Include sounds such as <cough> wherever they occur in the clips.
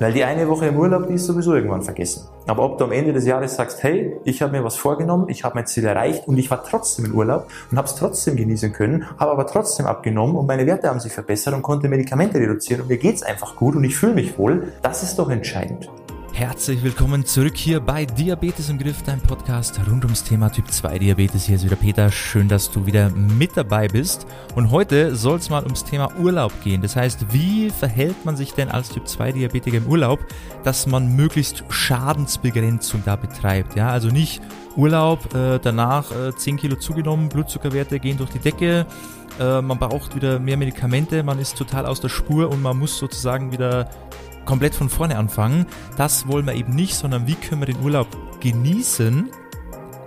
Weil die eine Woche im Urlaub, die ist sowieso irgendwann vergessen. Aber ob du am Ende des Jahres sagst, hey, ich habe mir was vorgenommen, ich habe mein Ziel erreicht und ich war trotzdem im Urlaub und habe es trotzdem genießen können, habe aber trotzdem abgenommen und meine Werte haben sich verbessert und konnte Medikamente reduzieren und mir geht's einfach gut und ich fühle mich wohl, das ist doch entscheidend. Herzlich willkommen zurück hier bei Diabetes im Griff, dein Podcast rund ums Thema Typ 2 Diabetes. Hier ist wieder Peter. Schön, dass du wieder mit dabei bist. Und heute soll es mal ums Thema Urlaub gehen. Das heißt, wie verhält man sich denn als Typ 2 Diabetiker im Urlaub, dass man möglichst Schadensbegrenzung da betreibt? Ja, also nicht Urlaub, äh, danach äh, 10 Kilo zugenommen, Blutzuckerwerte gehen durch die Decke, äh, man braucht wieder mehr Medikamente, man ist total aus der Spur und man muss sozusagen wieder komplett von vorne anfangen. Das wollen wir eben nicht, sondern wie können wir den Urlaub genießen,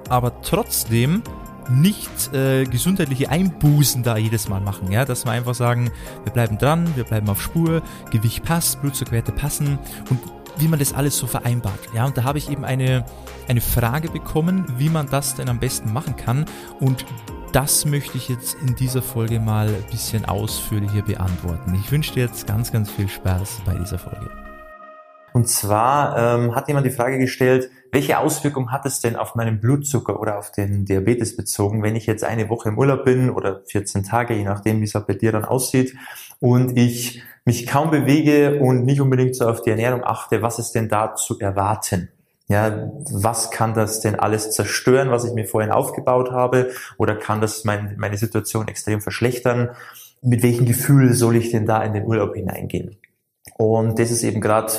aber trotzdem nicht äh, gesundheitliche Einbußen da jedes Mal machen, ja, dass wir einfach sagen, wir bleiben dran, wir bleiben auf Spur, Gewicht passt, Blutzuckerwerte passen und wie man das alles so vereinbart. Ja, und da habe ich eben eine, eine Frage bekommen, wie man das denn am besten machen kann und das möchte ich jetzt in dieser Folge mal ein bisschen ausführlicher beantworten. Ich wünsche dir jetzt ganz, ganz viel Spaß bei dieser Folge. Und zwar ähm, hat jemand die Frage gestellt, welche Auswirkung hat es denn auf meinen Blutzucker oder auf den Diabetes bezogen, wenn ich jetzt eine Woche im Urlaub bin oder 14 Tage, je nachdem, wie es bei dir dann aussieht, und ich mich kaum bewege und nicht unbedingt so auf die Ernährung achte, was ist denn da zu erwarten? Ja, was kann das denn alles zerstören, was ich mir vorhin aufgebaut habe? Oder kann das mein, meine Situation extrem verschlechtern? Mit welchem Gefühl soll ich denn da in den Urlaub hineingehen? Und das ist eben gerade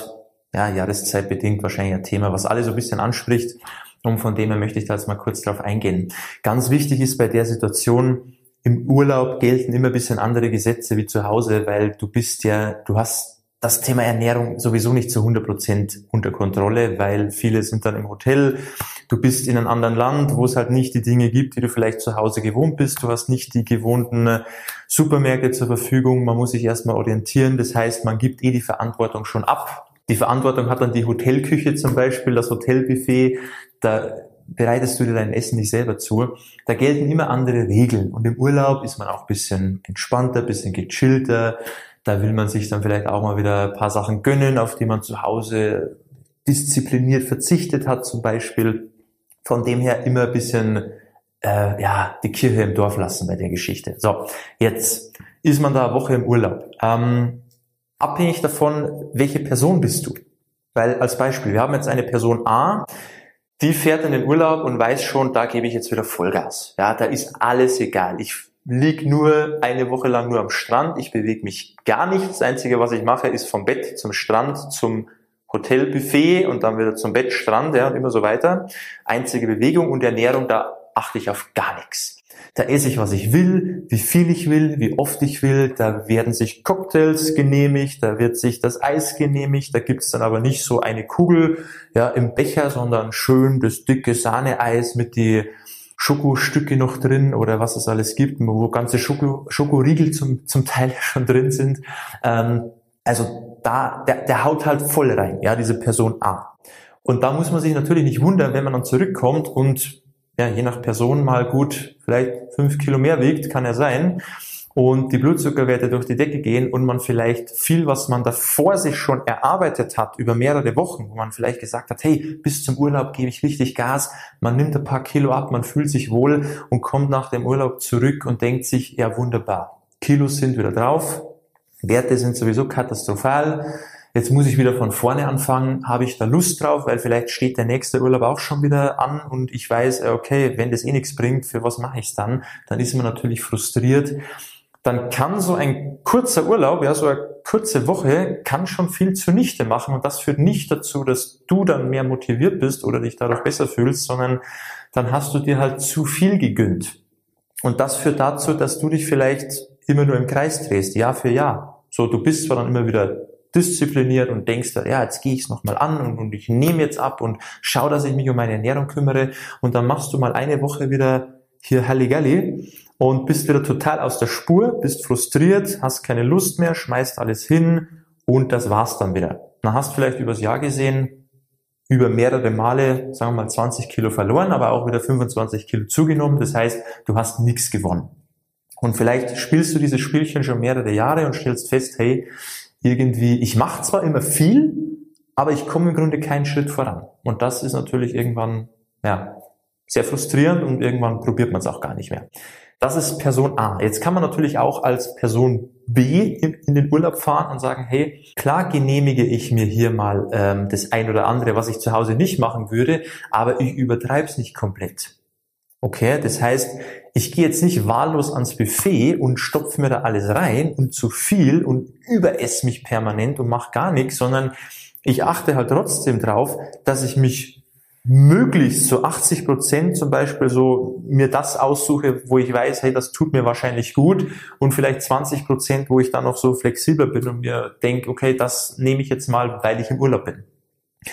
ja, jahreszeitbedingt wahrscheinlich ein Thema, was alle so ein bisschen anspricht. Und von dem her möchte ich da jetzt mal kurz drauf eingehen. Ganz wichtig ist bei der Situation, im Urlaub gelten immer ein bisschen andere Gesetze wie zu Hause, weil du bist ja, du hast das Thema Ernährung sowieso nicht zu 100 Prozent unter Kontrolle, weil viele sind dann im Hotel. Du bist in einem anderen Land, wo es halt nicht die Dinge gibt, die du vielleicht zu Hause gewohnt bist. Du hast nicht die gewohnten Supermärkte zur Verfügung. Man muss sich erstmal orientieren. Das heißt, man gibt eh die Verantwortung schon ab. Die Verantwortung hat dann die Hotelküche zum Beispiel, das Hotelbuffet. Da bereitest du dir dein Essen nicht selber zu. Da gelten immer andere Regeln. Und im Urlaub ist man auch bisschen entspannter, bisschen gechillter da will man sich dann vielleicht auch mal wieder ein paar Sachen gönnen, auf die man zu Hause diszipliniert verzichtet hat zum Beispiel. Von dem her immer ein bisschen äh, ja, die Kirche im Dorf lassen bei der Geschichte. So, jetzt ist man da eine Woche im Urlaub. Ähm, abhängig davon, welche Person bist du? Weil als Beispiel, wir haben jetzt eine Person A, die fährt in den Urlaub und weiß schon, da gebe ich jetzt wieder Vollgas. Ja, da ist alles egal. Ich lieg nur eine Woche lang nur am Strand. Ich bewege mich gar nicht. Das Einzige, was ich mache, ist vom Bett zum Strand, zum Hotelbuffet und dann wieder zum Bett, Strand ja, und immer so weiter. Einzige Bewegung und Ernährung, da achte ich auf gar nichts. Da esse ich, was ich will, wie viel ich will, wie oft ich will. Da werden sich Cocktails genehmigt, da wird sich das Eis genehmigt. Da gibt's dann aber nicht so eine Kugel ja, im Becher, sondern schön das dicke Sahneeis mit die Schokostücke noch drin oder was es alles gibt, wo ganze Schoko, Schokoriegel zum, zum Teil <laughs> schon drin sind. Ähm, also da, der, der haut halt voll rein, ja, diese Person A. Und da muss man sich natürlich nicht wundern, wenn man dann zurückkommt und ja, je nach Person mal gut vielleicht fünf Kilo mehr wiegt, kann ja sein und die Blutzuckerwerte durch die Decke gehen und man vielleicht viel, was man davor sich schon erarbeitet hat über mehrere Wochen, wo man vielleicht gesagt hat, hey, bis zum Urlaub gebe ich richtig Gas, man nimmt ein paar Kilo ab, man fühlt sich wohl und kommt nach dem Urlaub zurück und denkt sich, ja wunderbar, Kilos sind wieder drauf, Werte sind sowieso katastrophal, jetzt muss ich wieder von vorne anfangen, habe ich da Lust drauf, weil vielleicht steht der nächste Urlaub auch schon wieder an und ich weiß, okay, wenn das eh nichts bringt, für was mache ich es dann? Dann ist man natürlich frustriert dann kann so ein kurzer Urlaub, ja, so eine kurze Woche, kann schon viel zunichte machen. Und das führt nicht dazu, dass du dann mehr motiviert bist oder dich dadurch besser fühlst, sondern dann hast du dir halt zu viel gegönnt. Und das führt dazu, dass du dich vielleicht immer nur im Kreis drehst, Jahr für Jahr. So, du bist zwar dann immer wieder diszipliniert und denkst, ja, jetzt gehe ich es nochmal an und, und ich nehme jetzt ab und schau, dass ich mich um meine Ernährung kümmere. Und dann machst du mal eine Woche wieder hier Halligalli und bist wieder total aus der Spur, bist frustriert, hast keine Lust mehr, schmeißt alles hin und das war's dann wieder. Dann hast vielleicht übers Jahr gesehen über mehrere Male, sagen wir mal 20 Kilo verloren, aber auch wieder 25 Kilo zugenommen. Das heißt, du hast nichts gewonnen. Und vielleicht spielst du dieses Spielchen schon mehrere Jahre und stellst fest, hey, irgendwie, ich mache zwar immer viel, aber ich komme im Grunde keinen Schritt voran. Und das ist natürlich irgendwann, ja, sehr frustrierend und irgendwann probiert man es auch gar nicht mehr. Das ist Person A. Jetzt kann man natürlich auch als Person B in, in, den Urlaub fahren und sagen, hey, klar genehmige ich mir hier mal ähm, das ein oder andere, was ich zu Hause nicht machen würde, aber ich übertreibe es nicht komplett. Okay, das heißt, ich gehe jetzt nicht wahllos ans Buffet und stopfe mir da alles rein und zu viel und überesse mich permanent und mache gar nichts, sondern ich achte halt trotzdem drauf, dass ich mich möglichst so 80 Prozent zum Beispiel so mir das aussuche, wo ich weiß, hey, das tut mir wahrscheinlich gut und vielleicht 20 Prozent, wo ich dann noch so flexibler bin und mir denke, okay, das nehme ich jetzt mal, weil ich im Urlaub bin.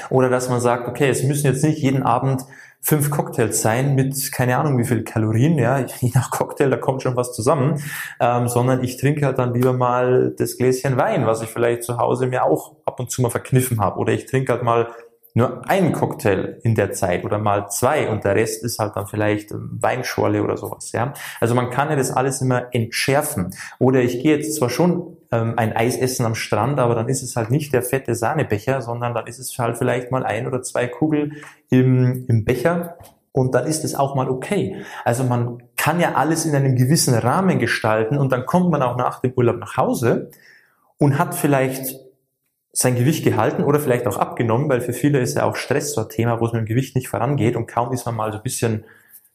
Oder dass man sagt, okay, es müssen jetzt nicht jeden Abend fünf Cocktails sein mit keine Ahnung wie viel Kalorien, ja, <laughs> je nach Cocktail, da kommt schon was zusammen, ähm, sondern ich trinke halt dann lieber mal das Gläschen Wein, was ich vielleicht zu Hause mir auch ab und zu mal verkniffen habe. Oder ich trinke halt mal nur einen Cocktail in der Zeit oder mal zwei und der Rest ist halt dann vielleicht Weinschorle oder sowas, ja. Also man kann ja das alles immer entschärfen. Oder ich gehe jetzt zwar schon ähm, ein Eis essen am Strand, aber dann ist es halt nicht der fette Sahnebecher, sondern dann ist es halt vielleicht mal ein oder zwei Kugel im, im Becher und dann ist es auch mal okay. Also man kann ja alles in einem gewissen Rahmen gestalten und dann kommt man auch nach dem Urlaub nach Hause und hat vielleicht sein Gewicht gehalten oder vielleicht auch abgenommen, weil für viele ist ja auch Stress so ein Thema, wo es mit dem Gewicht nicht vorangeht und kaum ist man mal so ein bisschen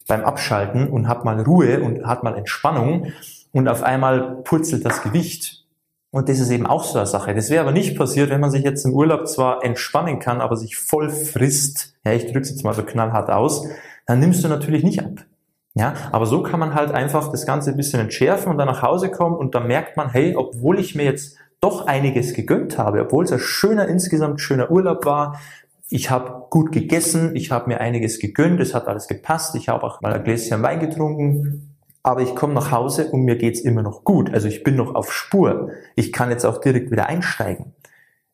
beim Abschalten und hat mal Ruhe und hat mal Entspannung und auf einmal purzelt das Gewicht. Und das ist eben auch so eine Sache. Das wäre aber nicht passiert, wenn man sich jetzt im Urlaub zwar entspannen kann, aber sich voll frisst. Ja, ich drücke es jetzt mal so knallhart aus. Dann nimmst du natürlich nicht ab. Ja, aber so kann man halt einfach das Ganze ein bisschen entschärfen und dann nach Hause kommen und dann merkt man, hey, obwohl ich mir jetzt doch einiges gegönnt habe, obwohl es ein schöner, insgesamt schöner Urlaub war. Ich habe gut gegessen, ich habe mir einiges gegönnt, es hat alles gepasst, ich habe auch mal ein Gläschen Wein getrunken, aber ich komme nach Hause und mir geht's immer noch gut. Also ich bin noch auf Spur. Ich kann jetzt auch direkt wieder einsteigen.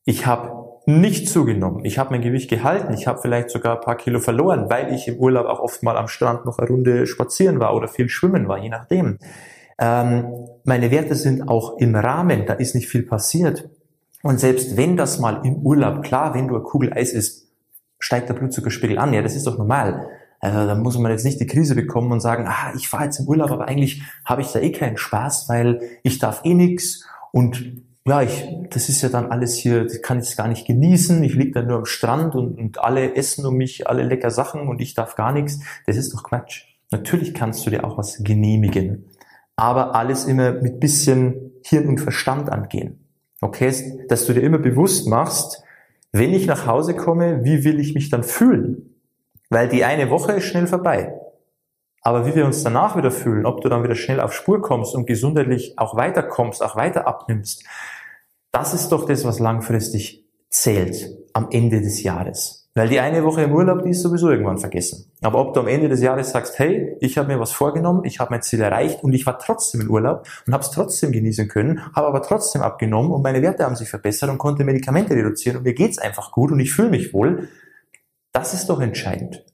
Ich habe nicht zugenommen. Ich habe mein Gewicht gehalten. Ich habe vielleicht sogar ein paar Kilo verloren, weil ich im Urlaub auch oft mal am Strand noch eine Runde spazieren war oder viel schwimmen war, je nachdem. Ähm, meine Werte sind auch im Rahmen, da ist nicht viel passiert. Und selbst wenn das mal im Urlaub, klar, wenn du eine Kugel Eis isst, steigt der Blutzuckerspiegel an, ja, das ist doch normal. Also da muss man jetzt nicht die Krise bekommen und sagen, ah, ich fahre jetzt im Urlaub, aber eigentlich habe ich da eh keinen Spaß, weil ich darf eh nix und ja, ich, das ist ja dann alles hier, das kann ich gar nicht genießen. Ich liege dann nur am Strand und, und alle essen um mich, alle lecker Sachen und ich darf gar nichts. Das ist doch Quatsch. Natürlich kannst du dir auch was genehmigen aber alles immer mit bisschen Hirn und Verstand angehen. Okay, dass du dir immer bewusst machst, wenn ich nach Hause komme, wie will ich mich dann fühlen? Weil die eine Woche ist schnell vorbei. Aber wie wir uns danach wieder fühlen, ob du dann wieder schnell auf Spur kommst und gesundheitlich auch weiterkommst, auch weiter abnimmst, das ist doch das, was langfristig zählt am Ende des Jahres. Weil die eine Woche im Urlaub, die ist sowieso irgendwann vergessen. Aber ob du am Ende des Jahres sagst, hey, ich habe mir was vorgenommen, ich habe mein Ziel erreicht und ich war trotzdem im Urlaub und habe es trotzdem genießen können, habe aber trotzdem abgenommen und meine Werte haben sich verbessert und konnte Medikamente reduzieren und mir geht's einfach gut und ich fühle mich wohl, das ist doch entscheidend.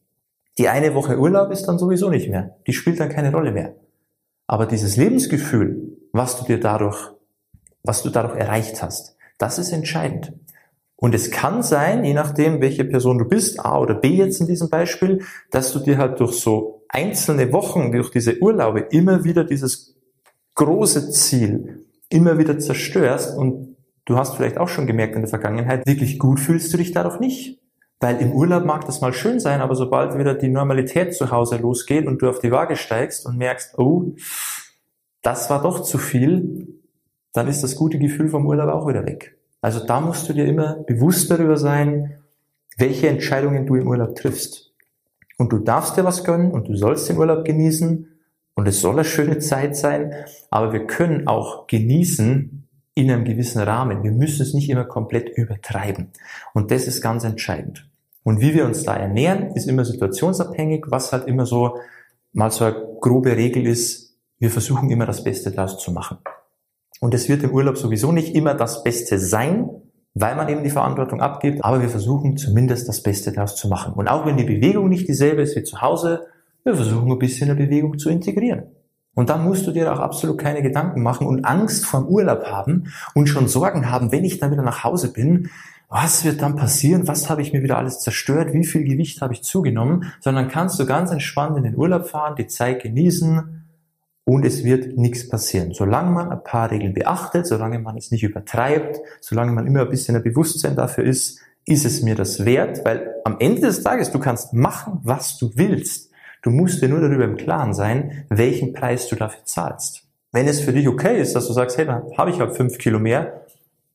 Die eine Woche Urlaub ist dann sowieso nicht mehr. Die spielt dann keine Rolle mehr. Aber dieses Lebensgefühl, was du dir dadurch, was du dadurch erreicht hast, das ist entscheidend. Und es kann sein, je nachdem, welche Person du bist, A oder B jetzt in diesem Beispiel, dass du dir halt durch so einzelne Wochen, durch diese Urlaube immer wieder dieses große Ziel immer wieder zerstörst und du hast vielleicht auch schon gemerkt in der Vergangenheit, wirklich gut fühlst du dich dadurch nicht. Weil im Urlaub mag das mal schön sein, aber sobald wieder die Normalität zu Hause losgeht und du auf die Waage steigst und merkst, oh, das war doch zu viel, dann ist das gute Gefühl vom Urlaub auch wieder weg. Also da musst du dir immer bewusst darüber sein, welche Entscheidungen du im Urlaub triffst. Und du darfst dir was gönnen und du sollst den Urlaub genießen und es soll eine schöne Zeit sein, aber wir können auch genießen in einem gewissen Rahmen. Wir müssen es nicht immer komplett übertreiben. Und das ist ganz entscheidend. Und wie wir uns da ernähren, ist immer situationsabhängig, was halt immer so mal so eine grobe Regel ist, wir versuchen immer das Beste daraus zu machen. Und es wird im Urlaub sowieso nicht immer das Beste sein, weil man eben die Verantwortung abgibt, aber wir versuchen zumindest das Beste daraus zu machen. Und auch wenn die Bewegung nicht dieselbe ist wie zu Hause, wir versuchen ein bisschen eine Bewegung zu integrieren. Und dann musst du dir auch absolut keine Gedanken machen und Angst vor dem Urlaub haben und schon Sorgen haben, wenn ich dann wieder nach Hause bin, was wird dann passieren, was habe ich mir wieder alles zerstört, wie viel Gewicht habe ich zugenommen, sondern kannst du ganz entspannt in den Urlaub fahren, die Zeit genießen und es wird nichts passieren. Solange man ein paar Regeln beachtet, solange man es nicht übertreibt, solange man immer ein bisschen ein Bewusstsein dafür ist, ist es mir das wert, weil am Ende des Tages, du kannst machen, was du willst. Du musst dir nur darüber im Klaren sein, welchen Preis du dafür zahlst. Wenn es für dich okay ist, dass du sagst, hey, dann habe ich halt fünf Kilo mehr,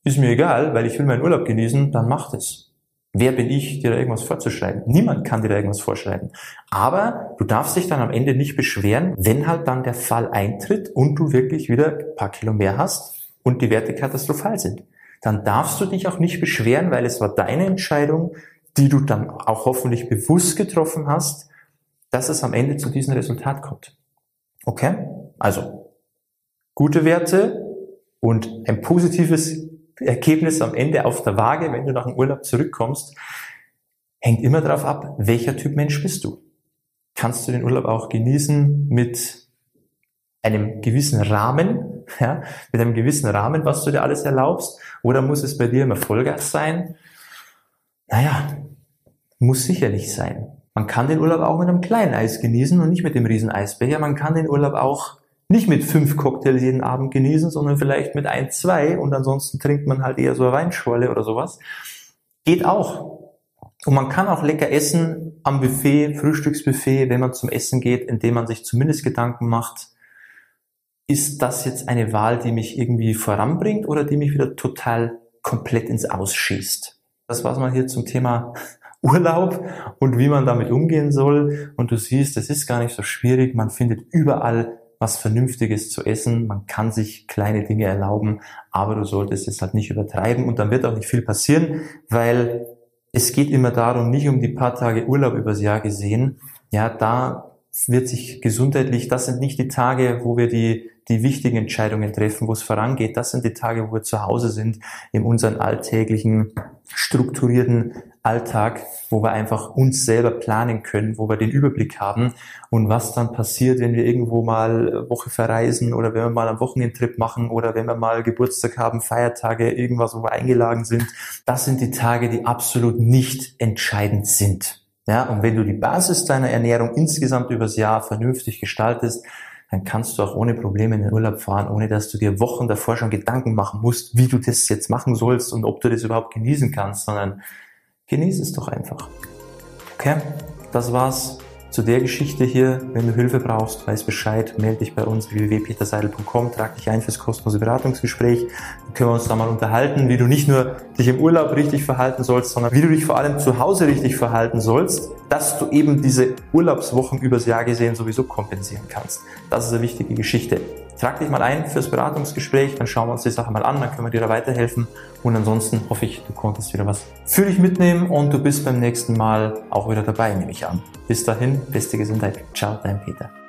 ist mir egal, weil ich will meinen Urlaub genießen, dann macht es. Wer bin ich, dir da irgendwas vorzuschreiben? Niemand kann dir da irgendwas vorschreiben. Aber du darfst dich dann am Ende nicht beschweren, wenn halt dann der Fall eintritt und du wirklich wieder ein paar Kilo mehr hast und die Werte katastrophal sind. Dann darfst du dich auch nicht beschweren, weil es war deine Entscheidung, die du dann auch hoffentlich bewusst getroffen hast, dass es am Ende zu diesem Resultat kommt. Okay? Also, gute Werte und ein positives Ergebnis am Ende auf der Waage, wenn du nach dem Urlaub zurückkommst, hängt immer darauf ab, welcher Typ Mensch bist du. Kannst du den Urlaub auch genießen mit einem gewissen Rahmen, <laughs> ja, mit einem gewissen Rahmen, was du dir alles erlaubst, oder muss es bei dir immer Vollgas sein? Naja, muss sicherlich sein. Man kann den Urlaub auch mit einem kleinen Eis genießen und nicht mit dem riesen Eisbecher. Man kann den Urlaub auch nicht mit fünf Cocktails jeden Abend genießen, sondern vielleicht mit ein, zwei und ansonsten trinkt man halt eher so eine Weinschorle oder sowas. Geht auch. Und man kann auch lecker essen am Buffet, Frühstücksbuffet, wenn man zum Essen geht, indem man sich zumindest Gedanken macht, ist das jetzt eine Wahl, die mich irgendwie voranbringt oder die mich wieder total komplett ins Ausschießt? Das war's mal hier zum Thema <laughs> Urlaub und wie man damit umgehen soll. Und du siehst, es ist gar nicht so schwierig. Man findet überall was Vernünftiges zu essen. Man kann sich kleine Dinge erlauben, aber du solltest es halt nicht übertreiben und dann wird auch nicht viel passieren, weil es geht immer darum, nicht um die paar Tage Urlaub übers Jahr gesehen. Ja, da wird sich gesundheitlich, das sind nicht die Tage, wo wir die, die wichtigen Entscheidungen treffen, wo es vorangeht. Das sind die Tage, wo wir zu Hause sind, in unseren alltäglichen, strukturierten Alltag, wo wir einfach uns selber planen können, wo wir den Überblick haben und was dann passiert, wenn wir irgendwo mal Woche verreisen oder wenn wir mal einen Wochenendtrip machen oder wenn wir mal Geburtstag haben, Feiertage, irgendwas, wo wir eingeladen sind. Das sind die Tage, die absolut nicht entscheidend sind. Ja, und wenn du die Basis deiner Ernährung insgesamt übers Jahr vernünftig gestaltest, dann kannst du auch ohne Probleme in den Urlaub fahren, ohne dass du dir Wochen davor schon Gedanken machen musst, wie du das jetzt machen sollst und ob du das überhaupt genießen kannst, sondern Genieß es doch einfach. Okay, das war's zu der Geschichte hier. Wenn du Hilfe brauchst, weiß Bescheid, melde dich bei uns www.peterseidel.com, trag dich ein fürs kostenlose Beratungsgespräch. Dann können wir uns da mal unterhalten, wie du nicht nur dich im Urlaub richtig verhalten sollst, sondern wie du dich vor allem zu Hause richtig verhalten sollst, dass du eben diese Urlaubswochen übers Jahr gesehen sowieso kompensieren kannst. Das ist eine wichtige Geschichte. Trag dich mal ein fürs Beratungsgespräch, dann schauen wir uns die Sache mal an, dann können wir dir da weiterhelfen. Und ansonsten hoffe ich, du konntest wieder was für dich mitnehmen und du bist beim nächsten Mal auch wieder dabei, nehme ich an. Bis dahin, beste Gesundheit. Ciao, dein Peter.